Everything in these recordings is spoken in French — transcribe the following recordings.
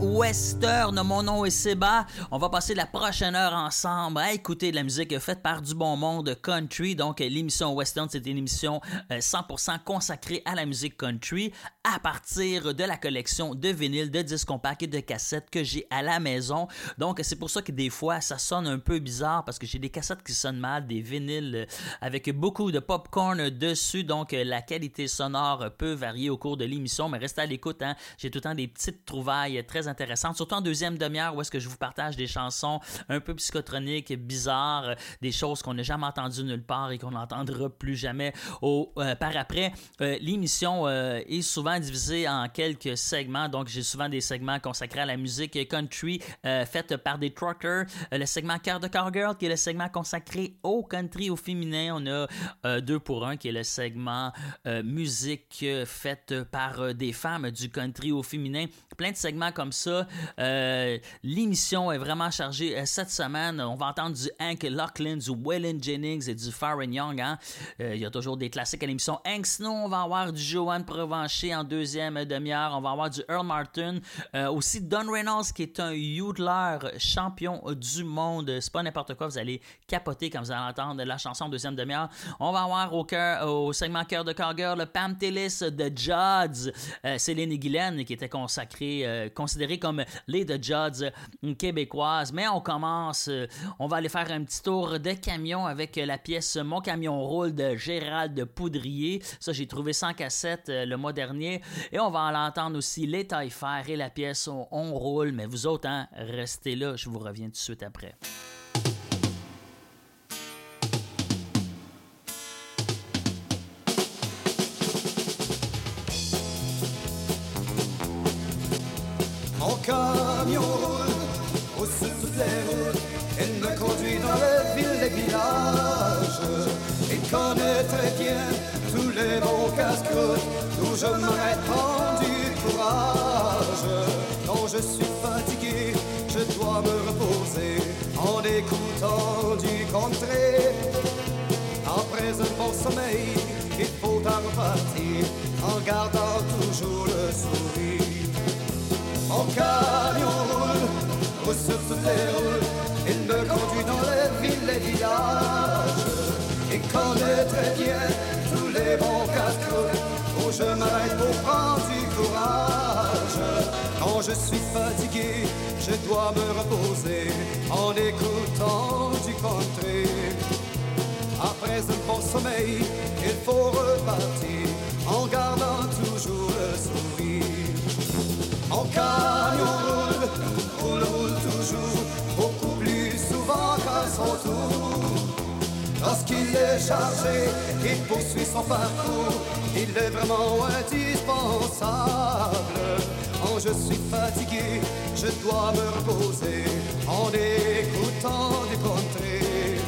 Western. Mon nom est Seba. On va passer la prochaine heure ensemble à écouter de la musique faite par du bon monde country. Donc, l'émission Western, c'est une émission 100% euh, consacrée à la musique country à partir de la collection de vinyles, de disques compacts et de cassettes que j'ai à la maison. Donc, c'est pour ça que des fois, ça sonne un peu bizarre parce que j'ai des cassettes qui sonnent mal, des vinyles avec beaucoup de popcorn dessus. Donc, la qualité sonore peut varier au cours de l'émission, mais restez à l'écoute. Hein. J'ai tout le temps des petites trouvailles très intéressantes, surtout en deuxième demi-heure où est-ce que je vous partage des chansons un peu psychotroniques, bizarres, des choses qu'on n'a jamais entendues nulle part et qu'on n'entendra plus jamais au, euh, par après. Euh, l'émission euh, est souvent divisée en quelques segments, donc j'ai souvent des segments consacrés à la musique country faite par des truckers, le segment Cœur de Cowgirl qui est le segment consacré au country, au féminin. On a deux pour un qui est le segment musique faite par des femmes du country au féminin plein de segments comme ça. Euh, l'émission est vraiment chargée. Euh, cette semaine, on va entendre du Hank Lachlan, du Waylon Jennings et du Farron Young. Hein. Euh, il y a toujours des classiques à l'émission. Hank Snow, on va avoir du Joanne Provencher en deuxième demi-heure. On va avoir du Earl Martin. aussi Don Reynolds, qui est un yodeler champion du monde. C'est pas n'importe quoi. Vous allez capoter quand vous allez entendre la chanson en deuxième demi-heure. On va avoir au, au segment Cœur de le Pam Tillis de Judds, Céline et Guylaine, qui était consacré, euh, comme les The Judds québécoises. Mais on commence, euh, on va aller faire un petit tour de camion avec la pièce Mon camion roule de Gérald Poudrier. Ça, j'ai trouvé 100 cassettes euh, le mois dernier. Et on va l'entendre aussi Les Taille et la pièce On roule. Mais vous autres, hein, restez là, je vous reviens tout de suite après. Les routes, elle me conduit dans les villes et villages. Et connaît très bien tous les bons casse-croûtes où je m'aurais tendu courage. Quand je suis fatigué, je dois me reposer en écoutant du contré. Après un bon sommeil, il faut en repartir en gardant toujours le sourire. Mon roule, les routes, il me conduit dans les villes et villages. Et connaît très bien tous les bons casse où je m'arrête pour prendre du courage. Quand je suis fatigué, je dois me reposer en écoutant il poursuit son parcours, il est vraiment indispensable. Quand je suis fatigué, je dois me reposer en écoutant du country.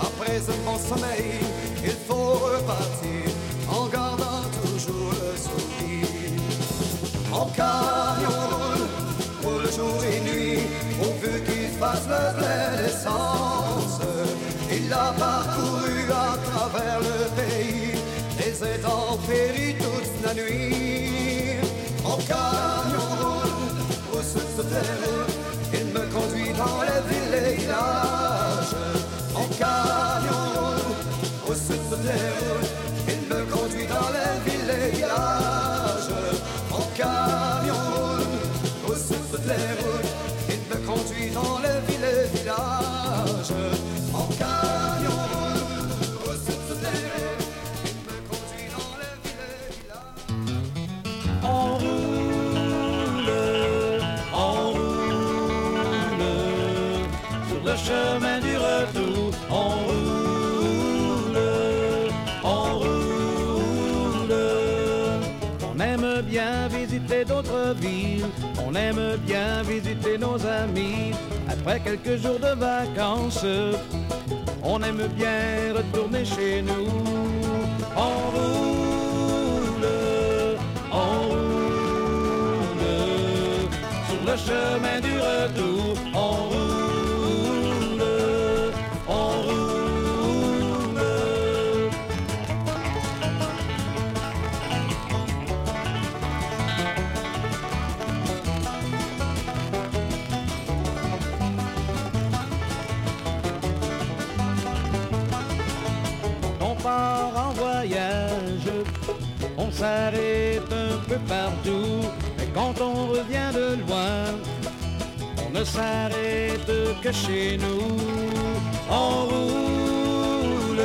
Après un bon sommeil, il faut repartir en gardant toujours le sourire. Mon camion roule, roule jour et nuit, veut qu'il fasse le plein d'essence. Il a parcouru travers le pays, les intempéries toute la nuit. Mon camion roule sur toute les il me conduit dans les villes villages. Mon camion roule sur toutes les il me conduit dans les villes villages camion roule, au sud de routes, il me conduit dans les On aime bien visiter nos amis après quelques jours de vacances. On aime bien retourner chez nous. On roule, on roule sur le chemin du retour. S'arrête un peu partout. Mais quand on revient de loin, on ne s'arrête que chez nous. On roule,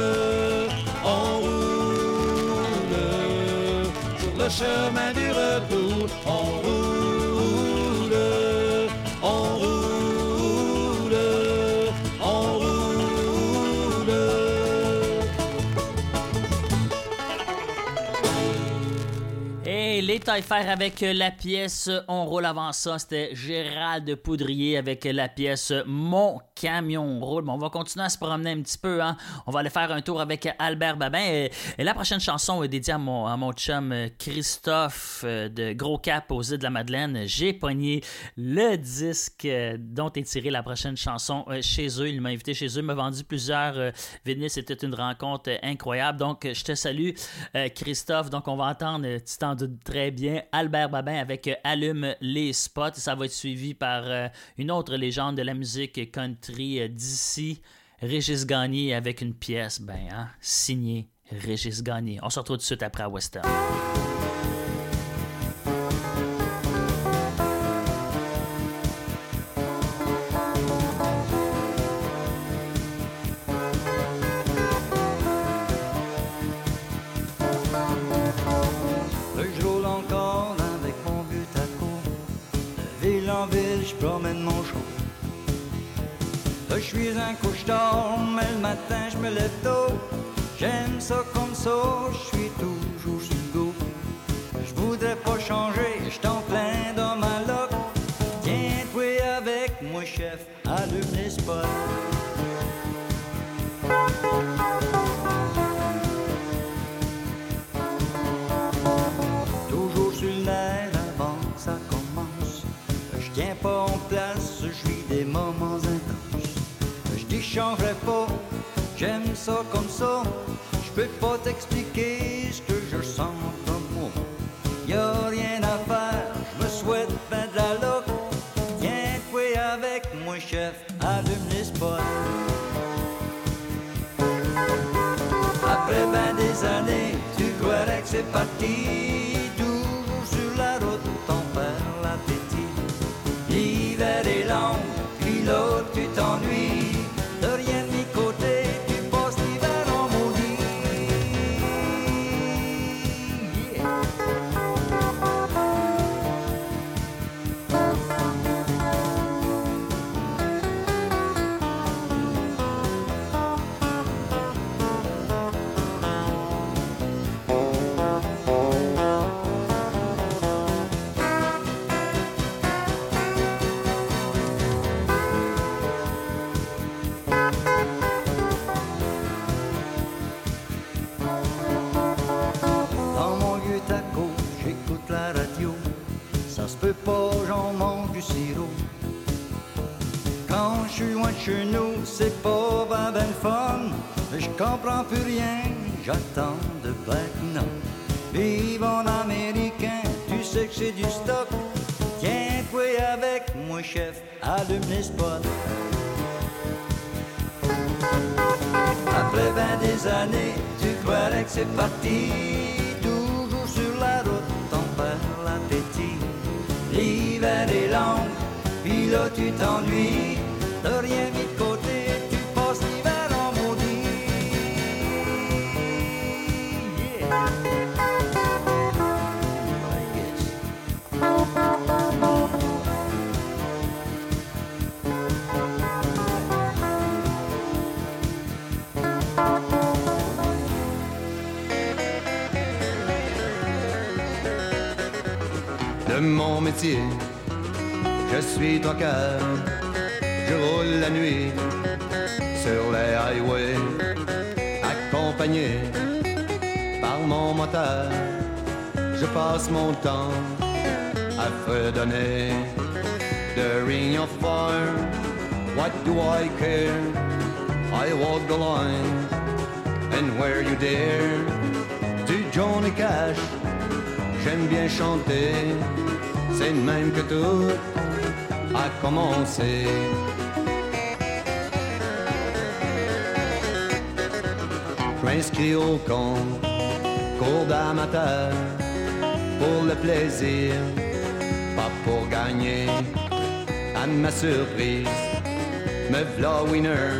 on roule sur le chemin du retour. On roule, Et les taille-faire avec la pièce On roule avant ça, c'était Gérald Poudrier avec la pièce Mon camion roule. Bon, on va continuer à se promener un petit peu. Hein. On va aller faire un tour avec Albert Babin. Et, la prochaine chanson est dédiée à mon, à mon chum Christophe euh, de Gros Cap aux îles de la Madeleine. J'ai pogné le disque euh, dont est tirée la prochaine chanson euh, chez eux. Il m'a invité chez eux, il m'a vendu plusieurs euh, vinyles. C'était une rencontre euh, incroyable. Donc, je te salue, euh, Christophe. Donc, on va entendre, euh, tu t'en doutes très bien, Albert Babin avec euh, Allume les spots. Ça va être suivi par euh, une autre légende de la musique country euh, d'ici, Régis Gagné, avec une pièce, ben, hein, signée Régis Gagné. On se retrouve tout de suite après à Western. Je promène mon char. Je suis un couche-tard, mais le matin je me lève tôt. J'aime ça comme ça, je suis toujours sur le. Je voudrais pas changer, changerai pas, j'aime ça comme ça. Je peux pas t'expliquer ce que je sens comme moi. Y a rien à faire, je me souhaite ben de la loc. Viens jouer avec moi, chef, allume les spots. Après ben des années, tu croirais que c'est parti. Toujours sur la route, t'en perds l'appétit. L'hiver est long, puis l'autre du sirop. Quand je suis loin de chez nous, c'est pas ben ben fun. Je comprends plus rien, j'attends de maintenant. Vive en américain, tu sais que c'est du stock. Tiens, jouer avec moi, chef, allume les spots. Après ben des années, tu croirais que c'est parti. L'hiver est long, puis là tu t'ennuies. De rien mis mon métier. Je suis troqueur, je roule la nuit sur les highways, accompagné par mon moteur. Je passe mon temps à fredonner the ring of fire. What do I care? I walk the line, and where you dare, du Johnny Cash. J'aime bien chanter, c'est même que tout a commencé. m'inscris au camp, cours d'amateur, pour le plaisir, pas pour gagner. À ma surprise, me v'là winner,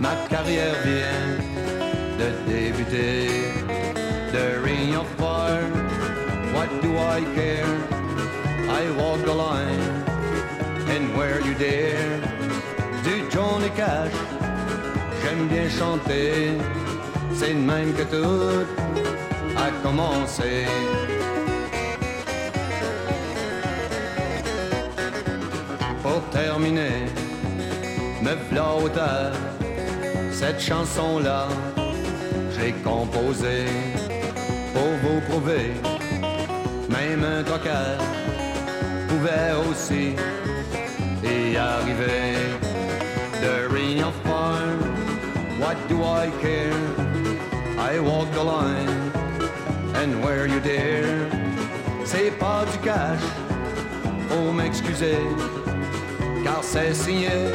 ma carrière vient de débuter. The ring of fire, what do I care? Walk the line, and where you dare, du Johnny Cash, j'aime bien chanter. C'est de même que tout a commencé. Pour terminer, me v'là hauteur, cette chanson-là, j'ai composé pour vous prouver, même un toqueur pouvait aussi y arriver. The ring of fire, what do I care? I walk the line, and where you dare, c'est pas du cash, faut m'excuser, car c'est signé,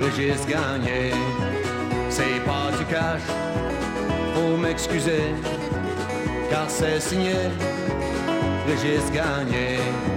Régis Gagné. C'est pas du cash, faut m'excuser, car c'est signé, Régis Gagné.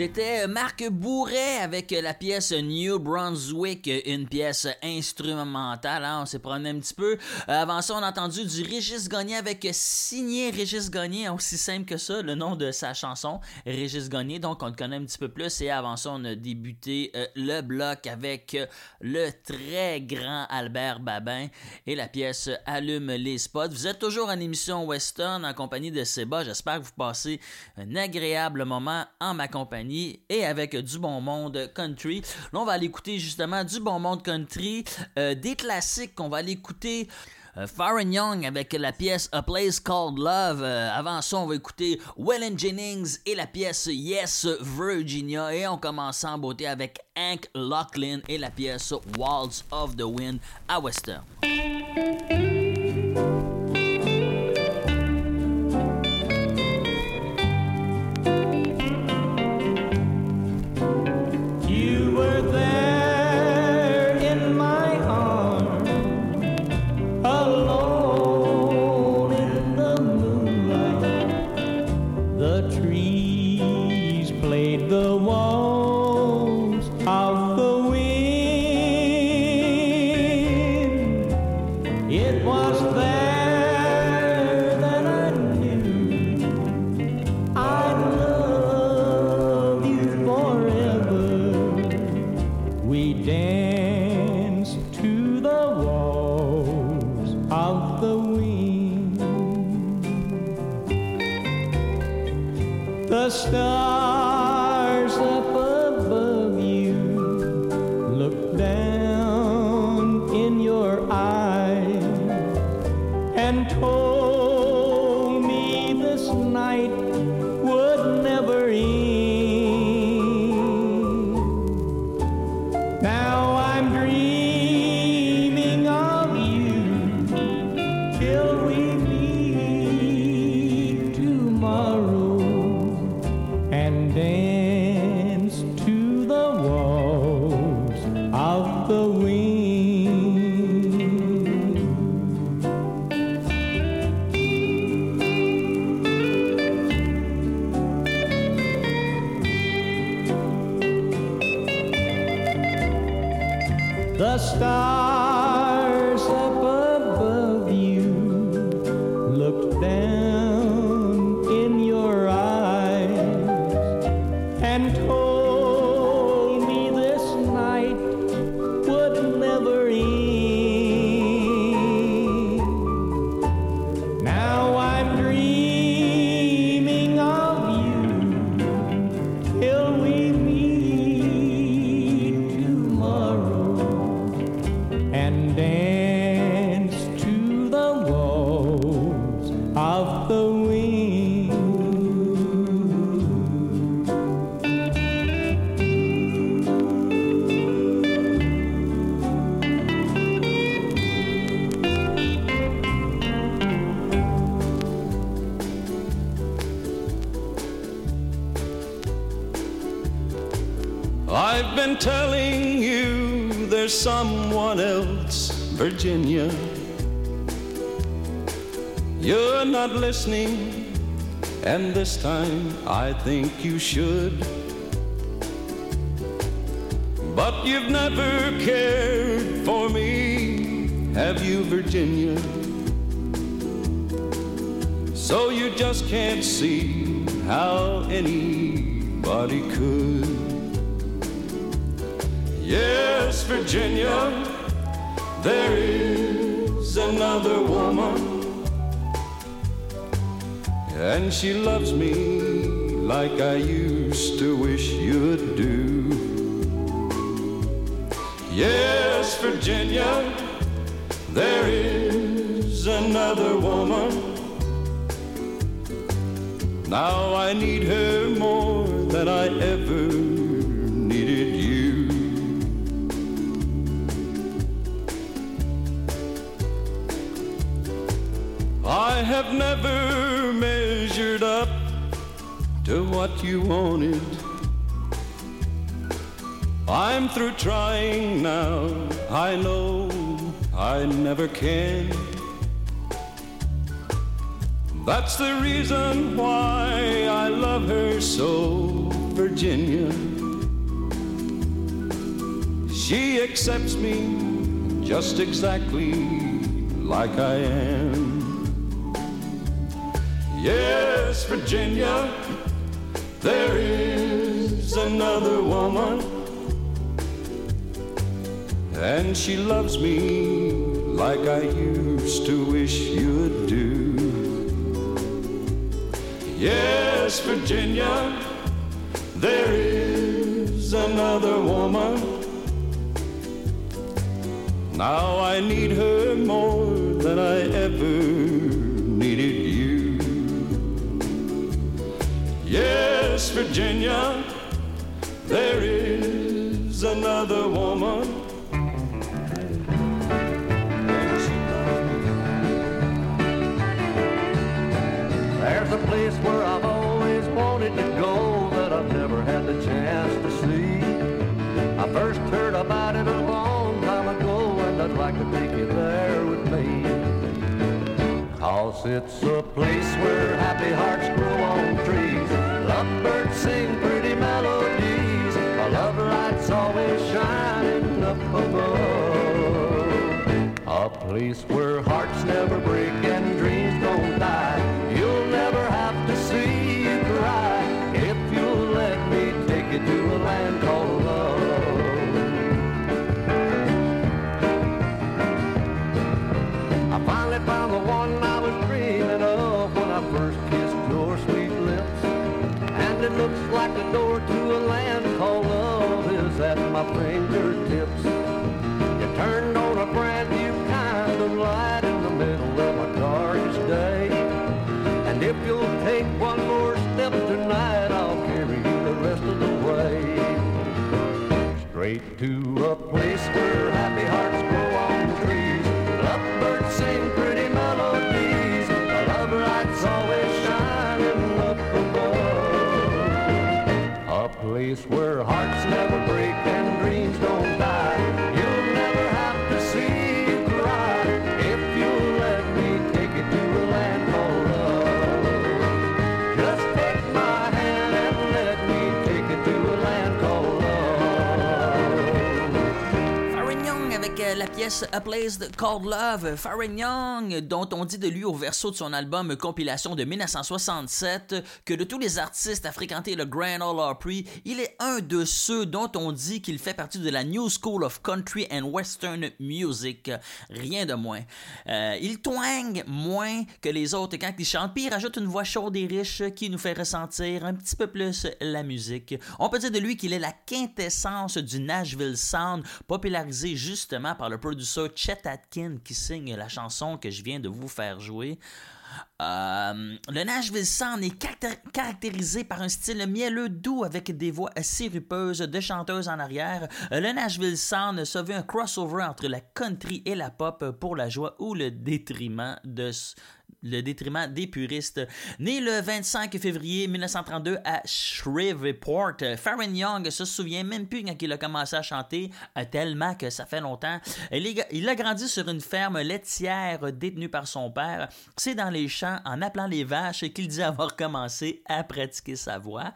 C'était Marc Bourret avec la pièce New Brunswick, une pièce instrumentale. Hein, on s'est promené un petit peu. Euh, avant ça, on a entendu du Régis Gagné avec signé Régis Gagné, aussi simple que ça, le nom de sa chanson, Régis Gagné. Donc, on le connaît un petit peu plus. Et avant ça, on a débuté euh, le bloc avec le très grand Albert Babin et la pièce Allume les spots. Vous êtes toujours en émission Western en compagnie de Seba. J'espère que vous passez un agréable moment en ma compagnie. Et avec du bon monde country. Là, on va aller écouter justement du bon monde country, euh, des classiques qu'on va aller écouter. Euh, Farron Young avec la pièce A Place Called Love. Euh, avant ça, on va écouter Wellen Jennings et la pièce Yes Virginia. Et on commence en beauté avec Hank Locklin et la pièce Walls of the Wind à Western. Virginia. You're not listening, and this time I think you should. But you've never cared for me, have you, Virginia? So you just can't see how anybody could. Yes, Virginia there is another woman, and she loves me like I used to wish you'd do. Yes, Virginia, there is another woman. Now I need her more than I ever I have never measured up to what you wanted. I'm through trying now. I know I never can. That's the reason why I love her so, Virginia. She accepts me just exactly like I am. Yes, Virginia, there is another woman, and she loves me like I used to wish you'd do. Yes, Virginia, There is another woman. Now I need her more than I ever needed you. Yes, Virginia, there is another woman. There's a place where I've always wanted to go that I've never had the chance to see. I first heard about it a long time ago, and I'd like to take you there with me. Cause it's a place where happy hearts grow on place where hearts never break and dreams don't die. You'll never have to see you cry if you'll let me take you to a land called love. I finally found the one I was dreaming of when I first kissed your sweet lips. And it looks like the door to a land called love is at my fingertips. Straight to a place where pièce A Place Called Love. Farron Young, dont on dit de lui au verso de son album compilation de 1967 que de tous les artistes à fréquenter le Grand Ole Opry, il est un de ceux dont on dit qu'il fait partie de la New School of Country and Western Music. Rien de moins. Euh, il twang moins que les autres quand il chante, puis il rajoute une voix chaude et riche qui nous fait ressentir un petit peu plus la musique. On peut dire de lui qu'il est la quintessence du Nashville Sound, popularisé justement par le Chet Atkin qui signe la chanson que je viens de vous faire jouer. Euh, le Nashville Sound est caractér- caractérisé par un style mielleux doux avec des voix sirupeuses de chanteuses en arrière. Euh, Le Nashville Sound se veut un crossover entre la country et la pop pour la joie ou le détriment de le détriment des puristes. Né le 25 février 1932 à Shreveport, Farron Young se souvient même plus quand il a commencé à chanter, euh, tellement que ça fait longtemps. Il a grandi sur une ferme laitière détenue par son père. C'est dans les champs, en appelant les vaches, qu'il dit avoir commencé à pratiquer sa voix.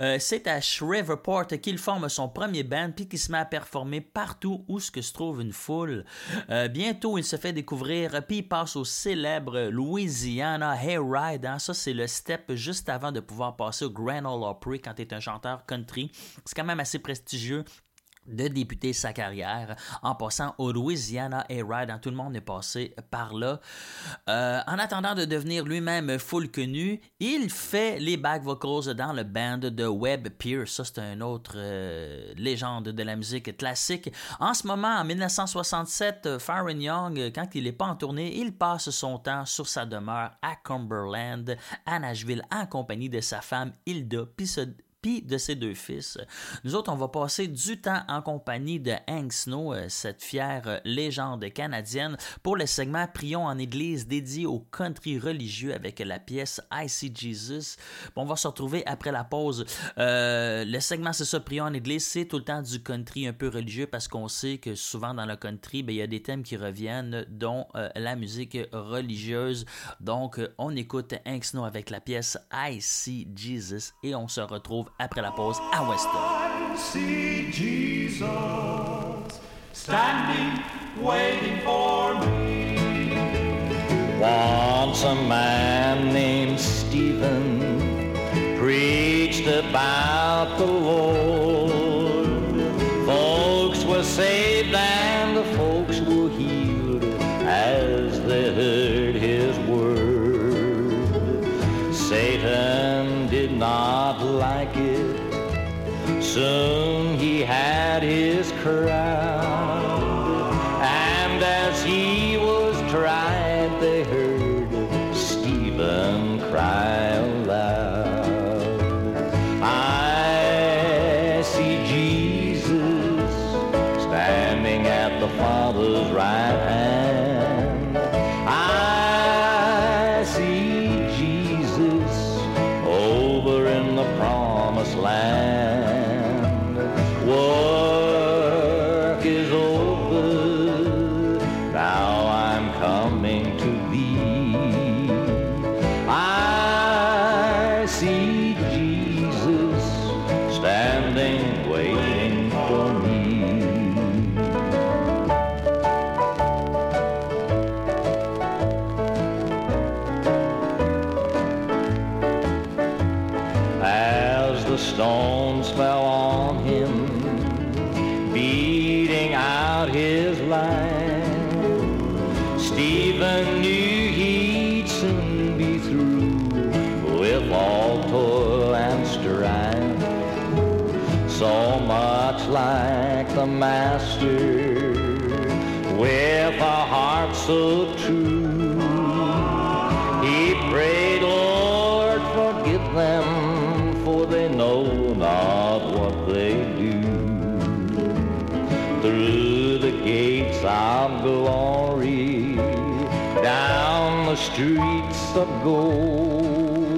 Euh, C'est à Shreveport qu'il forme son premier band, puis qu'il se met à performer partout où se trouve une foule. Euh, bientôt, il se fait découvrir, puis il passe au célèbre Louisiana Hayride. Hein? Ça, c'est le step juste avant de pouvoir passer au Grand Ole Opry quand tu es un chanteur country. C'est quand même assez prestigieux de débuter sa carrière en passant au Louisiana Hayride. Hein, Tout le monde est passé par là. Euh, en attendant de devenir lui-même full connu, il fait les back vocals dans le band de Webb Pierce. Ça, c'est une autre euh, légende de la musique classique. En ce moment, en 1967, Farron Young, quand il n'est pas en tournée, il passe son temps sur sa demeure à Cumberland, à Nashville, en compagnie de sa femme Hilda, de ses deux fils. Nous autres, on va passer du temps en compagnie de Hank Snow, euh, cette fière légende canadienne, pour le segment Prions en Église dédié au country religieux avec la pièce I See Jesus. On va se retrouver après la pause. Euh, le segment, c'est ça, Prions en Église, c'est tout le temps du country un peu religieux parce qu'on sait que souvent dans le country, ben, il y a des thèmes qui reviennent, dont euh, la musique religieuse. Donc, on écoute Hank Snow avec la pièce I See Jesus et on se retrouve après la pause à Weston. Beating out his life. Stephen knew he'd soon be through with all toil and strife. So much like the Master, with a heart so true. Streets of gold,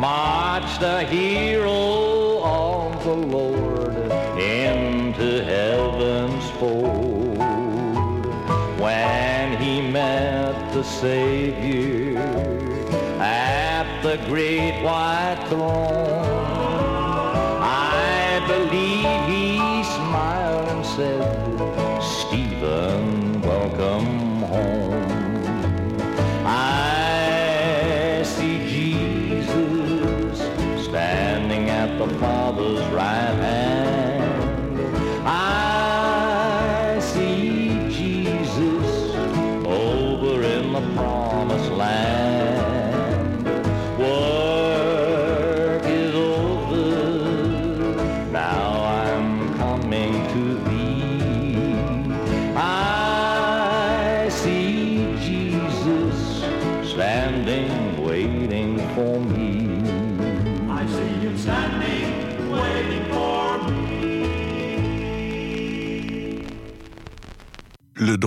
marched the hero of the Lord into heaven's fold when he met the Savior at the great white throne.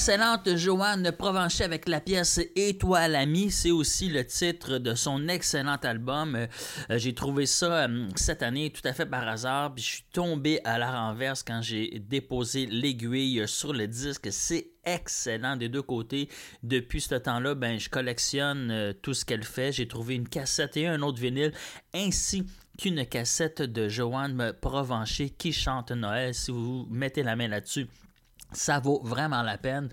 L'excellente Joanne Provencher avec la pièce Et toi l'ami, c'est aussi le titre de son excellent album. Euh, j'ai trouvé ça euh, cette année tout à fait par hasard, puis je suis tombé à la renverse quand j'ai déposé l'aiguille sur le disque. C'est excellent des deux côtés. Depuis ce temps-là, ben, je collectionne euh, tout ce qu'elle fait. J'ai trouvé une cassette et un autre vinyle, ainsi qu'une cassette de Joanne Provencher qui chante Noël. Si vous mettez la main là-dessus, ça vaut vraiment la peine.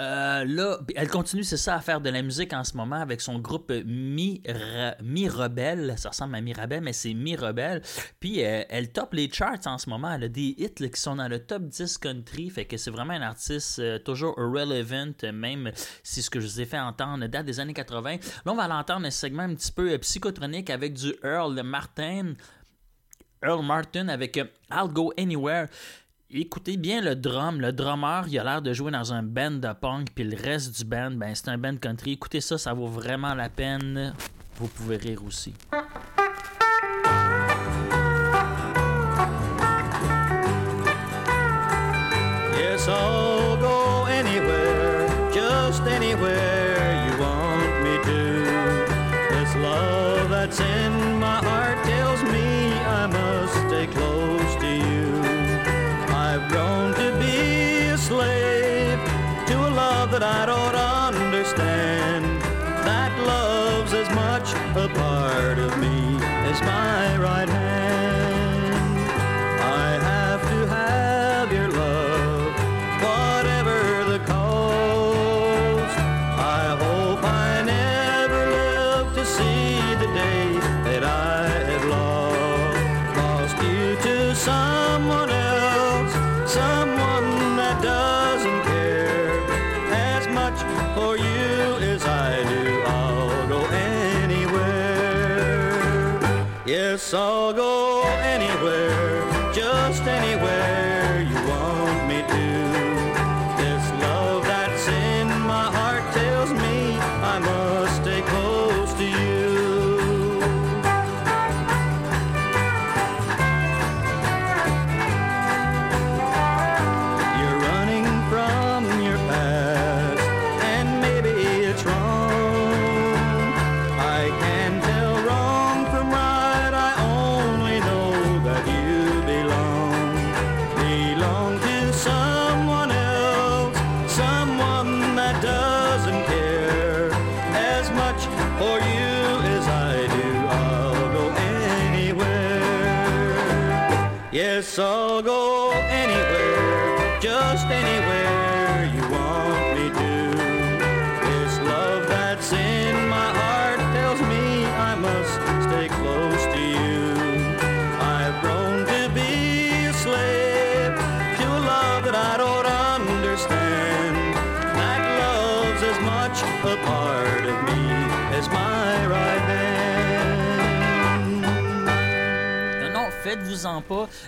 Euh, là, elle continue, c'est ça, à faire de la musique en ce moment avec son groupe Mi, Mi Rebelle. Ça ressemble à Mi Rebelle, mais c'est Mi Rebelle. Puis euh, elle top les charts en ce moment. Elle a des hits qui sont dans le top 10 country. Fait que c'est vraiment un artiste euh, toujours relevant, même si ce que je vous ai fait entendre date des années 80. Là, on va l'entendre un segment un petit peu euh, psychotronique avec du Earl Martin. Earl Martin avec euh, I'll Go Anywhere. Écoutez bien le drum. Le drummer, il a l'air de jouer dans un band de punk, puis le reste du band, ben, c'est un band country. Écoutez ça, ça vaut vraiment la peine. Vous pouvez rire aussi.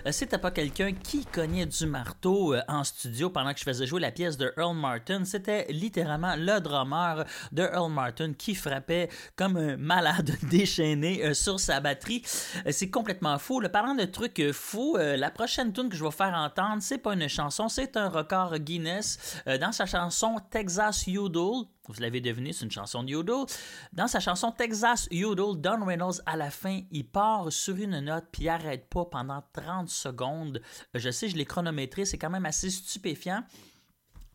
Euh, C'était pas quelqu'un qui cognait du marteau euh, en studio pendant que je faisais jouer la pièce de Earl Martin. C'était littéralement le drummer de Earl Martin qui frappait comme un malade déchaîné euh, sur sa batterie. C'est complètement fou. Le parlant de trucs fous, la prochaine tune que je vais faire entendre, c'est pas une chanson, c'est un record Guinness. Dans sa chanson Texas Yodel, vous l'avez deviné, c'est une chanson de Yodel. Dans sa chanson Texas Yodel, Don Reynolds, à la fin, il part sur une note puis il arrête pas pendant 30 secondes. Je sais, je l'ai chronométré, c'est quand même assez stupéfiant.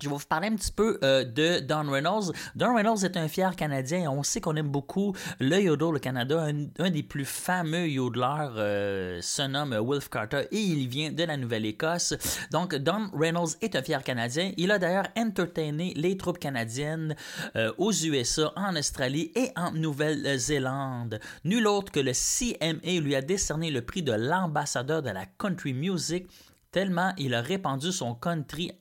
Je vais vous parler un petit peu euh, de Don Reynolds. Don Reynolds est un fier Canadien et on sait qu'on aime beaucoup le yodel au Canada. Un, des plus fameux yodeleurs euh, se nomme Wilf Carter et il vient de la Nouvelle-Écosse. Donc Don Reynolds est un fier Canadien. Il a d'ailleurs entertainé les troupes canadiennes euh, aux USA, en Australie et en Nouvelle-Zélande. Nul autre que le CMA lui a décerné le prix de l'ambassadeur de la country music tellement il a répandu son country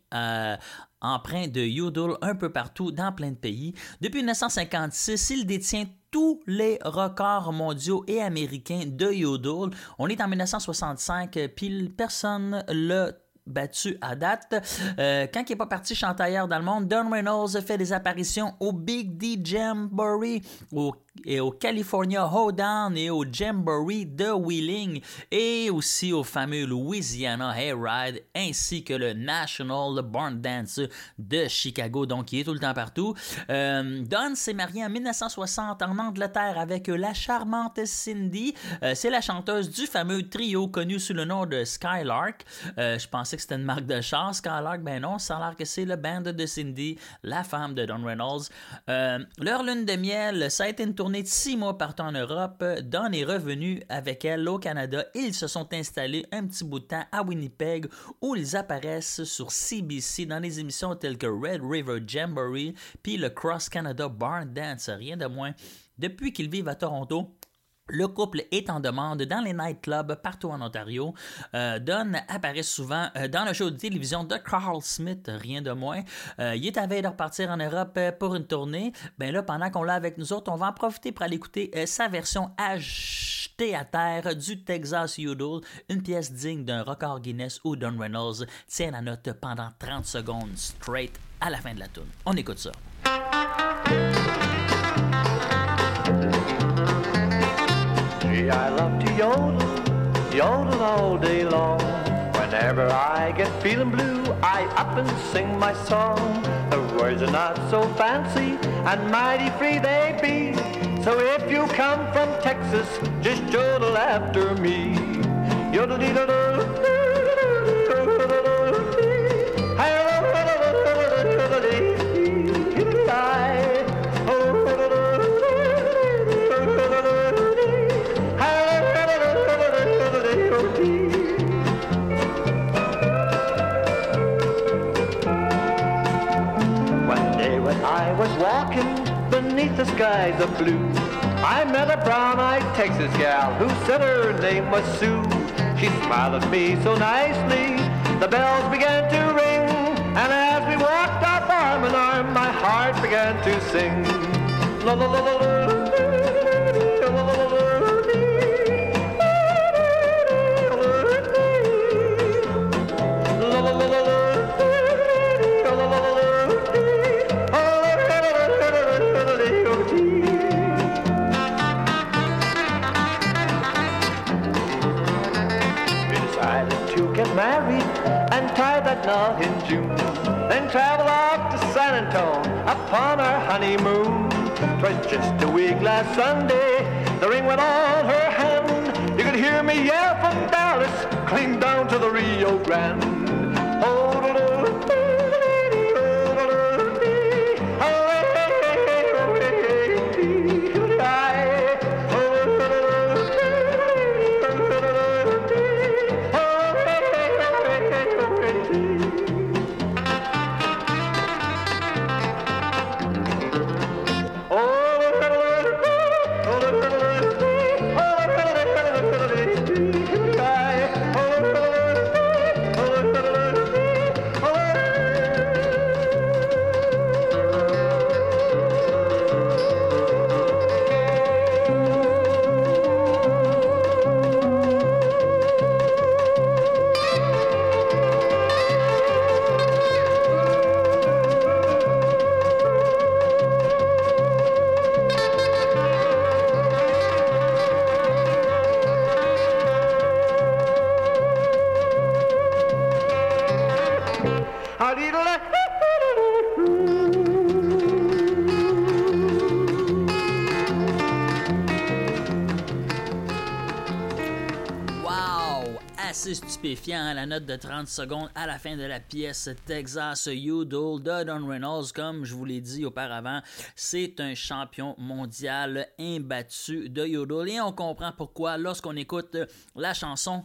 empreint de yodel un peu partout dans plein de pays. Depuis 1956, il détient tous les records mondiaux et américains de yodel. On est en 1965, puis personne l'a battu à date. Euh, quand il n'est pas parti chanter ailleurs dans le monde, Don Reynolds fait des apparitions au Big D Jamboree, au et au California Hoedown et au Jamboree de Wheeling et aussi au fameux Louisiana Hayride ainsi que le National Barn Dance de Chicago, donc qui est tout le temps partout. Euh, Don s'est marié en 1960 en Angleterre avec la charmante Cindy. Euh, c'est la chanteuse du fameux trio connu sous le nom de Skylark. Euh, je pensais que c'était une marque de char, Skylark. Ben non, ça a l'air que c'est le band de Cindy, la femme de Don Reynolds. Leur lune de miel, ça a été une tournée de six mois partout en Europe. Don est revenu avec elle au Canada. Ils se sont installés un petit bout de temps à Winnipeg où ils apparaissent sur CBC dans des émissions telles que Red River Jamboree puis le Cross Canada Barn Dance, rien de moins. Depuis qu'ils vivent à Toronto, le couple est en demande dans les nightclubs partout en Ontario. Euh, Don apparaît souvent euh, dans le show de télévision de Carl Smith, rien de moins. Euh, il est à veille de repartir en Europe pour une tournée. Ben là, pendant qu'on l'a avec nous autres, on va en profiter pour aller écouter sa version achetée à terre du Texas Yodel, une pièce digne d'un record Guinness où Don Reynolds tient la note pendant 30 secondes straight à la fin de la tune. On écoute ça. I love to yodel, yodel all day long. Whenever I get feeling blue, I up and sing my song. The words are not so fancy and mighty free they be. So if you come from Texas, just yodel after me. Yodel dee One walking beneath the skies of blue, I met a brown-eyed Texas gal who said her name was Sue. She smiled at me so nicely, the bells began to ring, and as we walked up arm in arm, my heart began to sing. La la la la la. Tie in June. Then travel off to San Antone upon our honeymoon. 'Twas just a week last Sunday, the ring went on her hand. You could hear me yell from Dallas, clean down to the Rio Grande. Stupéfiant, hein, la note de 30 secondes à la fin de la pièce Texas Udall de Don Reynolds. Comme je vous l'ai dit auparavant, c'est un champion mondial imbattu de Yodel. Et on comprend pourquoi lorsqu'on écoute la chanson.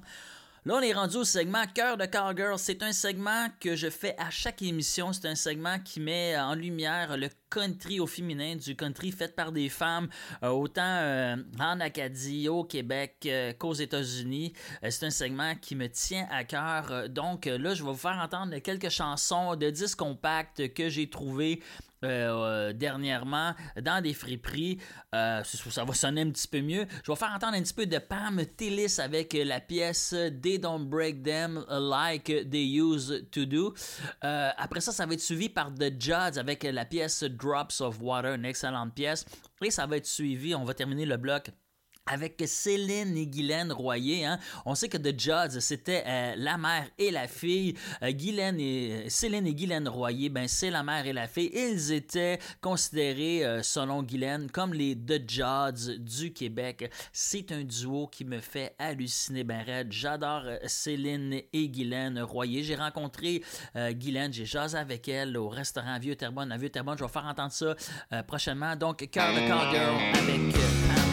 Là, on est rendu au segment Cœur de Cowgirl. C'est un segment que je fais à chaque émission. C'est un segment qui met en lumière le country au féminin, du country fait par des femmes, euh, autant euh, en Acadie, au Québec euh, qu'aux États-Unis. C'est un segment qui me tient à cœur. Donc là, je vais vous faire entendre quelques chansons de disques compacts que j'ai trouvés euh, dernièrement dans des friperies. Ça, va sonner un petit peu mieux. Je vais faire entendre un petit peu de Pam Tillis avec la pièce They Don't Break Them Like They Used to Do. Après ça, ça va être suivi par The Judds avec la pièce Drops of Water, une excellente pièce. Et ça va être suivi, on va terminer le bloc avec Céline et Guylaine Royer. Hein. On sait que The Judds, c'était euh, la mère et la fille. Euh, Guylaine et, euh, Céline et Guylaine Royer, ben, c'est la mère et la fille. Ils étaient considérés, selon Guylaine, comme les The Judds du Québec. C'est un duo qui me fait halluciner ben raide. J'adore Céline et Guylaine Royer. J'ai rencontré Guylaine, j'ai jasé avec elle au restaurant Vieux-Terrebonne. À Vieux-Terrebonne, je vais faire entendre ça prochainement. Donc, Cœur de Cowgirl avec...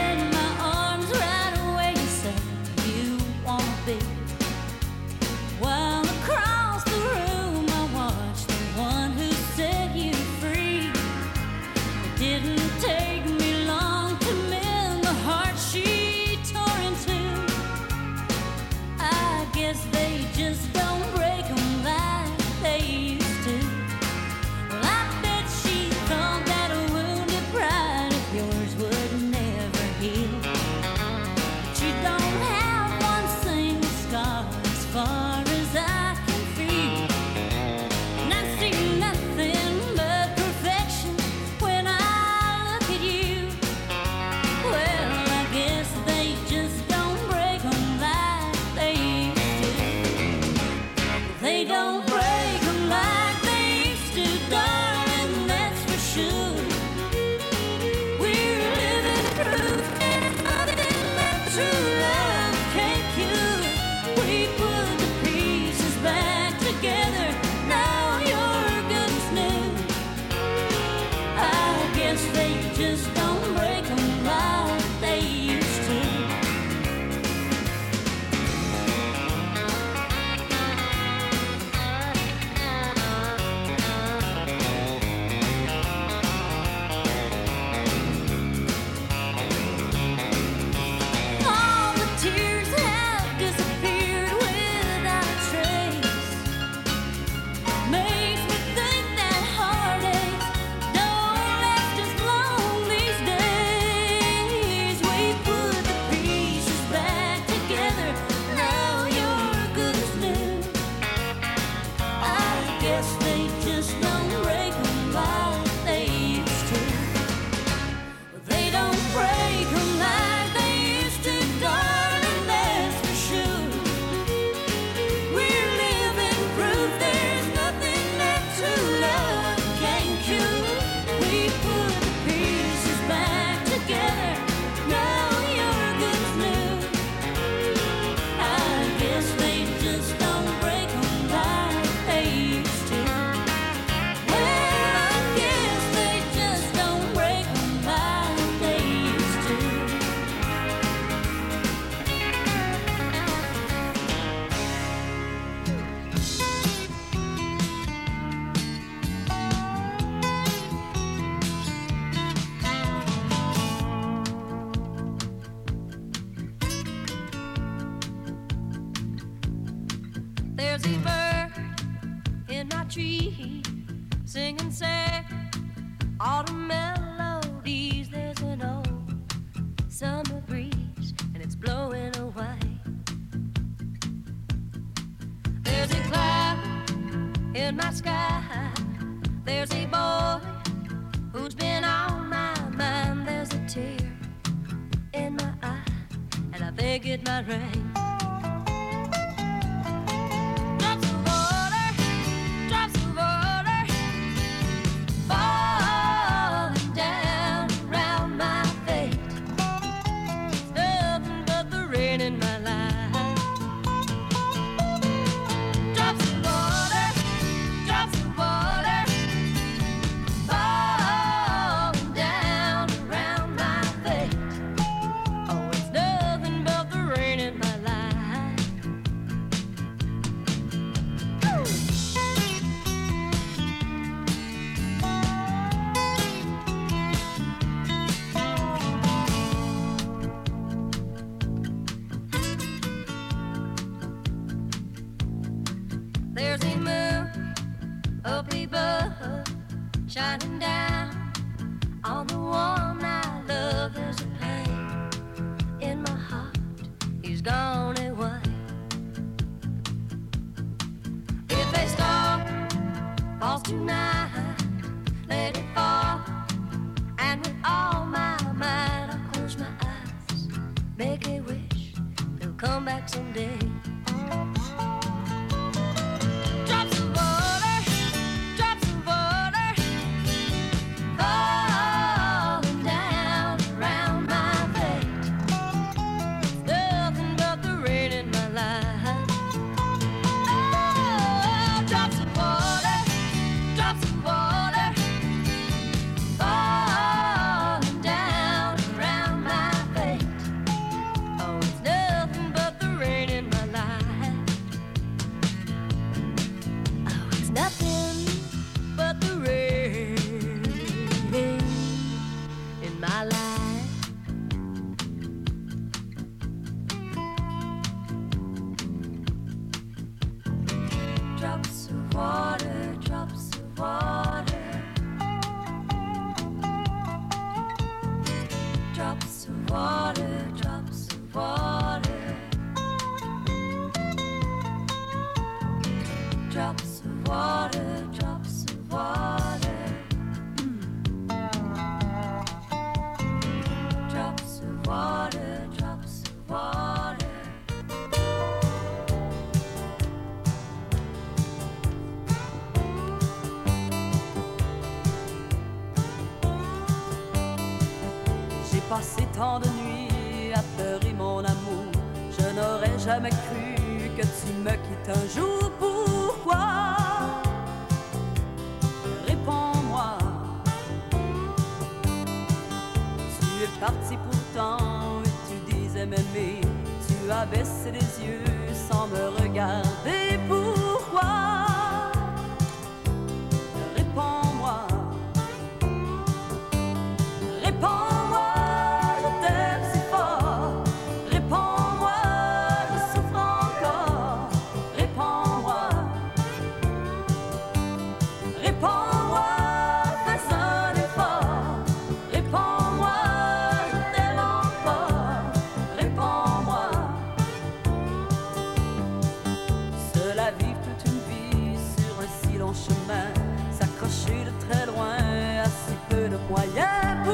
get my ring.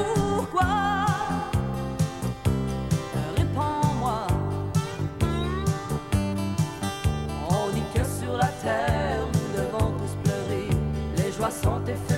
Pourquoi Réponds-moi. On dit que sur la terre, nous devons tous pleurer. Les joies sont éphémères,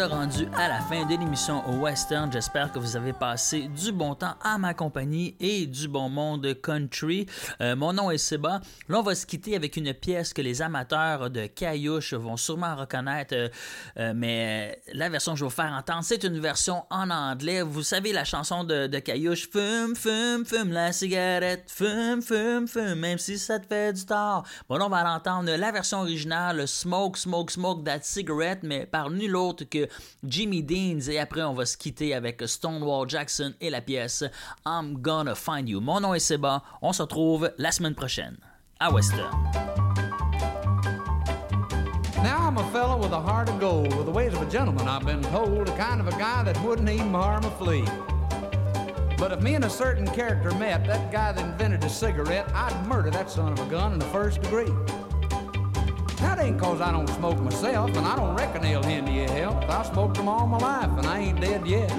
rendu à la fin de l'émission Western. J'espère que vous avez passé du bon temps à ma compagnie et du bon monde country. Euh, mon nom est Seba. Là, on va se quitter avec une pièce que les amateurs de Caillouche vont sûrement reconnaître, euh, euh, mais la version que je vais vous faire entendre, c'est une version en anglais. Vous savez la chanson de, Caillouche Fume, fume, fume la cigarette, fume, fume, fume, même si ça te fait du tort. Bon, là, on va l'entendre la version originale Smoke, smoke, smoke that cigarette, mais par nul autre autre que Jimmy Deans. Et après, on va se quitter avec Stonewall Jackson et la pièce I'm Gonna Find You. Mon nom est Seba. On se retrouve la semaine prochaine à Western. Now I'm a fellow with a heart of gold, with the ways of a gentleman, I've been told, the kind of a guy that wouldn't even harm a flea. But if me and a certain character met, that guy that invented a cigarette, I'd murder that son of a gun in the first degree. That ain't cause I don't smoke myself, and I don't reckon they'll hinder your health. I smoked them all my life, and I ain't dead yet.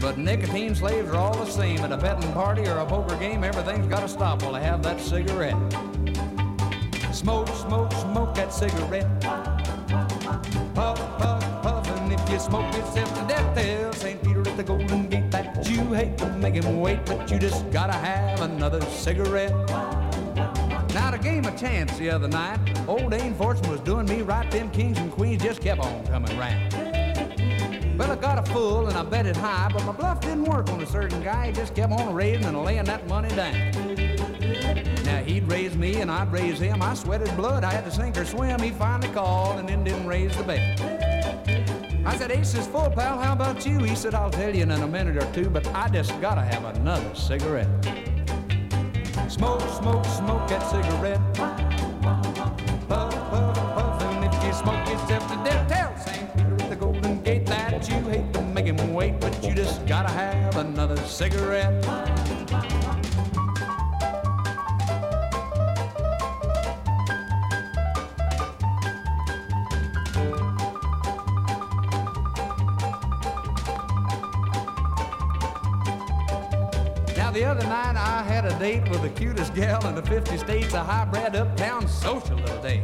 But nicotine slaves are all the same. At a betting party or a poker game, everything's gotta stop while I have that cigarette. Smoke, smoke, smoke that cigarette. Puff, puff, puff, and if you smoke yourself to death, tell St. Peter at the Golden Gate that you hate to make him wait, but you just gotta have another cigarette. Now, the game of chance the other night, old Dane Fortune was doing me right. Them kings and queens just kept on coming round. Well, I got a full and I bet it high, but my bluff didn't work on a certain guy. He just kept on raising and laying that money down. Now he'd raise me and I'd raise him. I sweated blood. I had to sink or swim. He finally called and then didn't raise the bet. I said, Ace is full, pal. How about you? He said, I'll tell you in a minute or two, but I just gotta have another cigarette. Smoke, smoke, smoke that cigarette. Puff, puff, puff, and if you smoke yourself to death, tell St. Peter at the Golden Gate that you hate to make him wait, but you just gotta have another cigarette. The cutest gal in the 50 states, a highbred uptown social little day.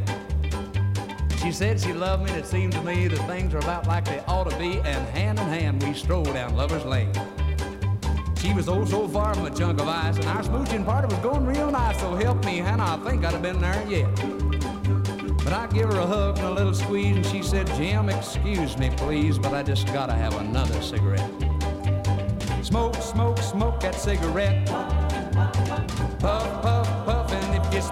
She said she loved me and it seemed to me that things are about like they ought to be, and hand in hand we strolled down Lover's Lane. She was oh so far from a chunk of ice, and our smooching party was going real nice, so help me, Hannah, I think I'd have been there yet. But I give her a hug and a little squeeze, and she said, Jim, excuse me, please, but I just gotta have another cigarette. Smoke, smoke, smoke that cigarette.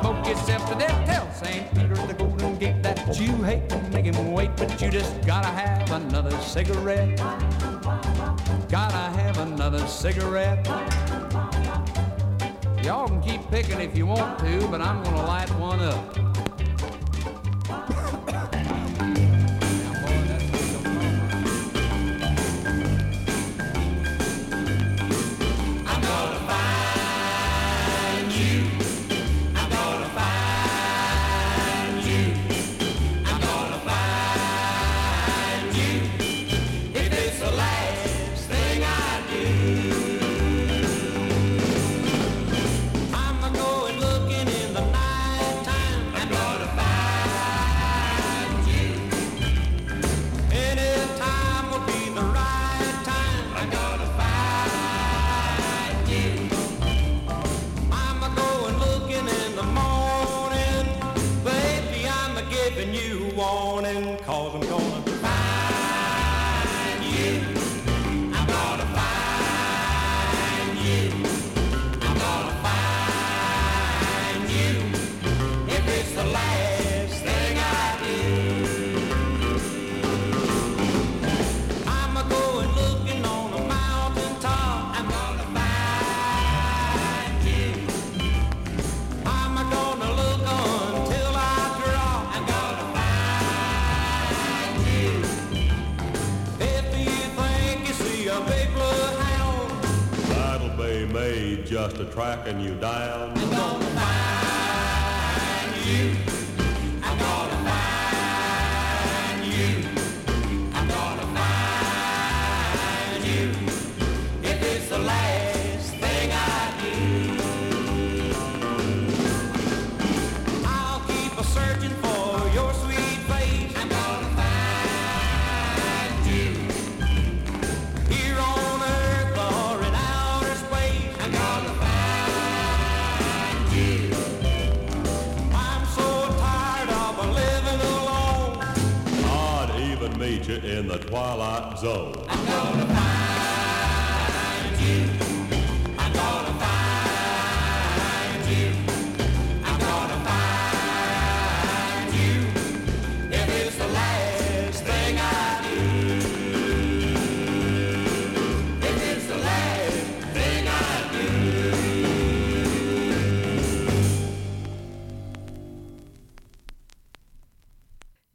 Smoke yourself to death, tell St. Peter at the Golden Gate that you hate to make him wait, but you just gotta have another cigarette. Gotta have another cigarette. Y'all can keep picking if you want to, but I'm gonna light one up.